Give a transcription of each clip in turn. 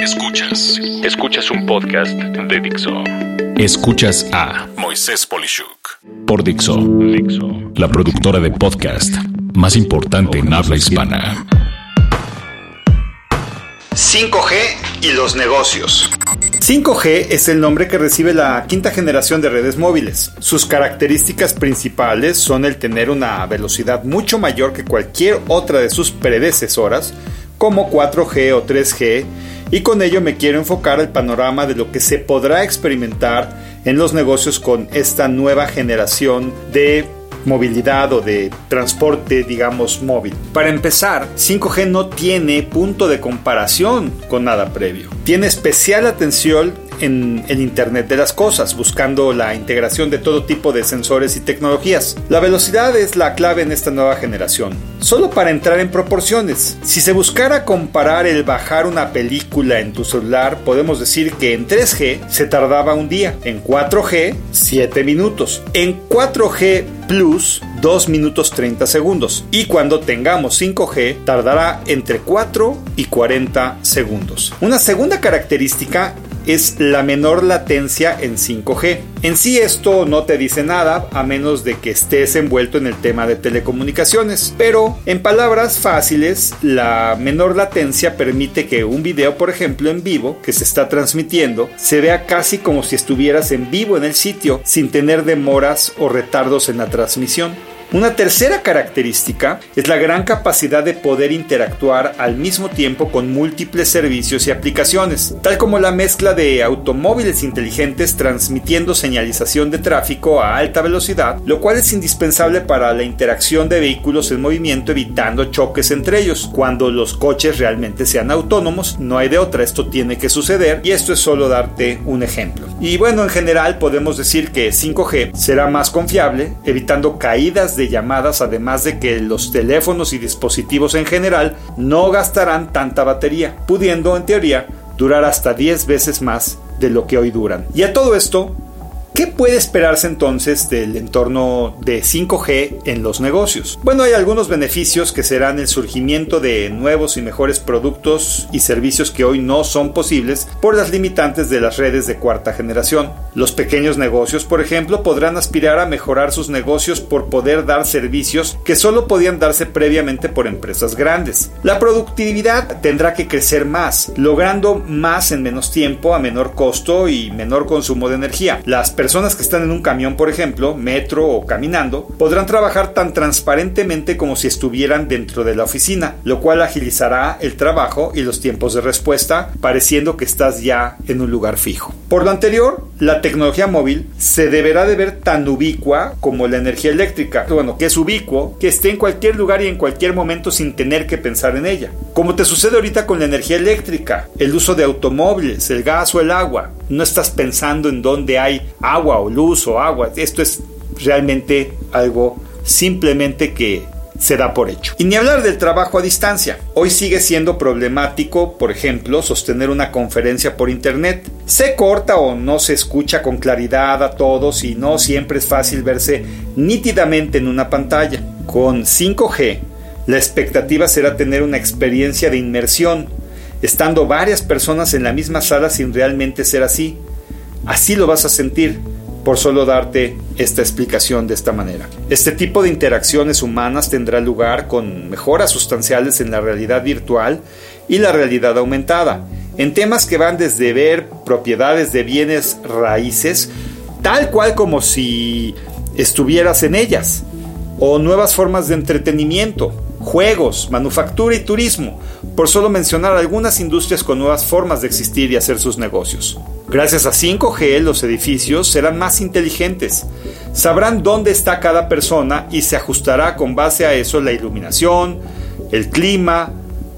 Escuchas. Escuchas un podcast de Dixo. Escuchas a Moisés Polishuk por Dixo. Dixo. La productora de podcast más importante en habla hispana. 5G y los negocios. 5G es el nombre que recibe la quinta generación de redes móviles. Sus características principales son el tener una velocidad mucho mayor que cualquier otra de sus predecesoras, como 4G o 3G, y con ello me quiero enfocar al panorama de lo que se podrá experimentar en los negocios con esta nueva generación de movilidad o de transporte, digamos, móvil. Para empezar, 5G no tiene punto de comparación con nada previo. Tiene especial atención en el Internet de las Cosas, buscando la integración de todo tipo de sensores y tecnologías. La velocidad es la clave en esta nueva generación. Solo para entrar en proporciones, si se buscara comparar el bajar una película en tu celular, podemos decir que en 3G se tardaba un día, en 4G 7 minutos, en 4G Plus 2 minutos 30 segundos y cuando tengamos 5G tardará entre 4 y 40 segundos. Una segunda característica es la menor latencia en 5G. En sí esto no te dice nada a menos de que estés envuelto en el tema de telecomunicaciones, pero en palabras fáciles, la menor latencia permite que un video, por ejemplo, en vivo, que se está transmitiendo, se vea casi como si estuvieras en vivo en el sitio, sin tener demoras o retardos en la transmisión. Una tercera característica es la gran capacidad de poder interactuar al mismo tiempo con múltiples servicios y aplicaciones, tal como la mezcla de automóviles inteligentes transmitiendo señalización de tráfico a alta velocidad, lo cual es indispensable para la interacción de vehículos en movimiento evitando choques entre ellos. Cuando los coches realmente sean autónomos, no hay de otra, esto tiene que suceder y esto es solo darte un ejemplo. Y bueno, en general podemos decir que 5G será más confiable, evitando caídas de llamadas, además de que los teléfonos y dispositivos en general no gastarán tanta batería, pudiendo en teoría durar hasta 10 veces más de lo que hoy duran. Y a todo esto, ¿Qué puede esperarse entonces del entorno de 5G en los negocios? Bueno, hay algunos beneficios que serán el surgimiento de nuevos y mejores productos y servicios que hoy no son posibles por las limitantes de las redes de cuarta generación. Los pequeños negocios, por ejemplo, podrán aspirar a mejorar sus negocios por poder dar servicios que solo podían darse previamente por empresas grandes. La productividad tendrá que crecer más, logrando más en menos tiempo, a menor costo y menor consumo de energía. Las que están en un camión, por ejemplo, metro o caminando, podrán trabajar tan transparentemente como si estuvieran dentro de la oficina, lo cual agilizará el trabajo y los tiempos de respuesta, pareciendo que estás ya en un lugar fijo. Por lo anterior, la tecnología móvil se deberá de ver tan ubicua como la energía eléctrica. Bueno, que es ubicuo, que esté en cualquier lugar y en cualquier momento sin tener que pensar en ella. Como te sucede ahorita con la energía eléctrica, el uso de automóviles, el gas o el agua. No estás pensando en dónde hay agua o luz o agua. Esto es realmente algo simplemente que se da por hecho. Y ni hablar del trabajo a distancia. Hoy sigue siendo problemático, por ejemplo, sostener una conferencia por internet. Se corta o no se escucha con claridad a todos y no siempre es fácil verse nítidamente en una pantalla. Con 5G, la expectativa será tener una experiencia de inmersión, estando varias personas en la misma sala sin realmente ser así. Así lo vas a sentir por solo darte esta explicación de esta manera. Este tipo de interacciones humanas tendrá lugar con mejoras sustanciales en la realidad virtual y la realidad aumentada, en temas que van desde ver propiedades de bienes raíces, tal cual como si estuvieras en ellas, o nuevas formas de entretenimiento, juegos, manufactura y turismo, por solo mencionar algunas industrias con nuevas formas de existir y hacer sus negocios. Gracias a 5G los edificios serán más inteligentes, sabrán dónde está cada persona y se ajustará con base a eso la iluminación, el clima,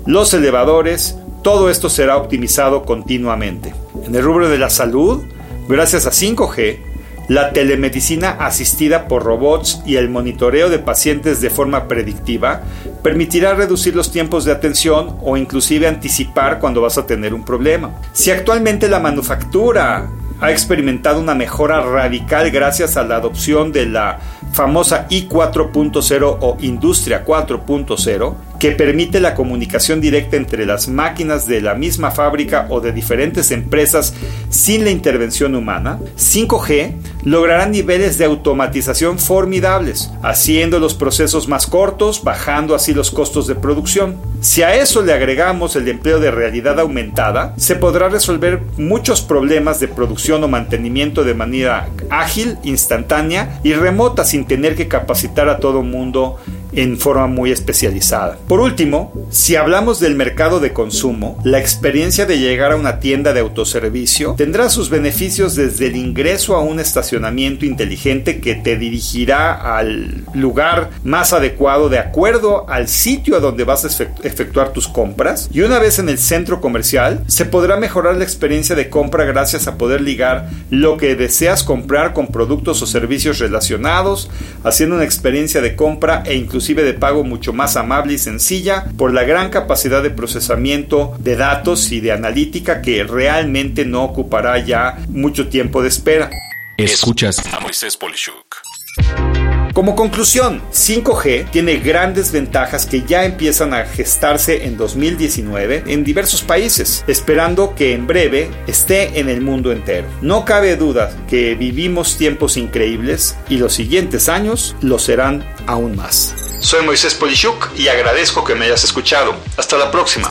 los elevadores, todo esto será optimizado continuamente. En el rubro de la salud, gracias a 5G, la telemedicina asistida por robots y el monitoreo de pacientes de forma predictiva permitirá reducir los tiempos de atención o inclusive anticipar cuando vas a tener un problema. Si actualmente la manufactura ha experimentado una mejora radical gracias a la adopción de la famosa I 4.0 o Industria 4.0, que permite la comunicación directa entre las máquinas de la misma fábrica o de diferentes empresas sin la intervención humana, 5G logrará niveles de automatización formidables, haciendo los procesos más cortos, bajando así los costos de producción. Si a eso le agregamos el empleo de realidad aumentada, se podrá resolver muchos problemas de producción o mantenimiento de manera ágil, instantánea y remota sin tener que capacitar a todo mundo en forma muy especializada. Por último, si hablamos del mercado de consumo, la experiencia de llegar a una tienda de autoservicio tendrá sus beneficios desde el ingreso a un estacionamiento inteligente que te dirigirá al lugar más adecuado de acuerdo al sitio a donde vas a efectuar tus compras y una vez en el centro comercial se podrá mejorar la experiencia de compra gracias a poder ligar lo que deseas comprar con productos o servicios relacionados, haciendo una experiencia de compra e incluso de pago mucho más amable y sencilla por la gran capacidad de procesamiento de datos y de analítica que realmente no ocupará ya mucho tiempo de espera. Escuchas a Moisés Polishuk. Como conclusión, 5G tiene grandes ventajas que ya empiezan a gestarse en 2019 en diversos países, esperando que en breve esté en el mundo entero. No cabe duda que vivimos tiempos increíbles y los siguientes años lo serán aún más. Soy Moisés Polishuk y agradezco que me hayas escuchado. Hasta la próxima.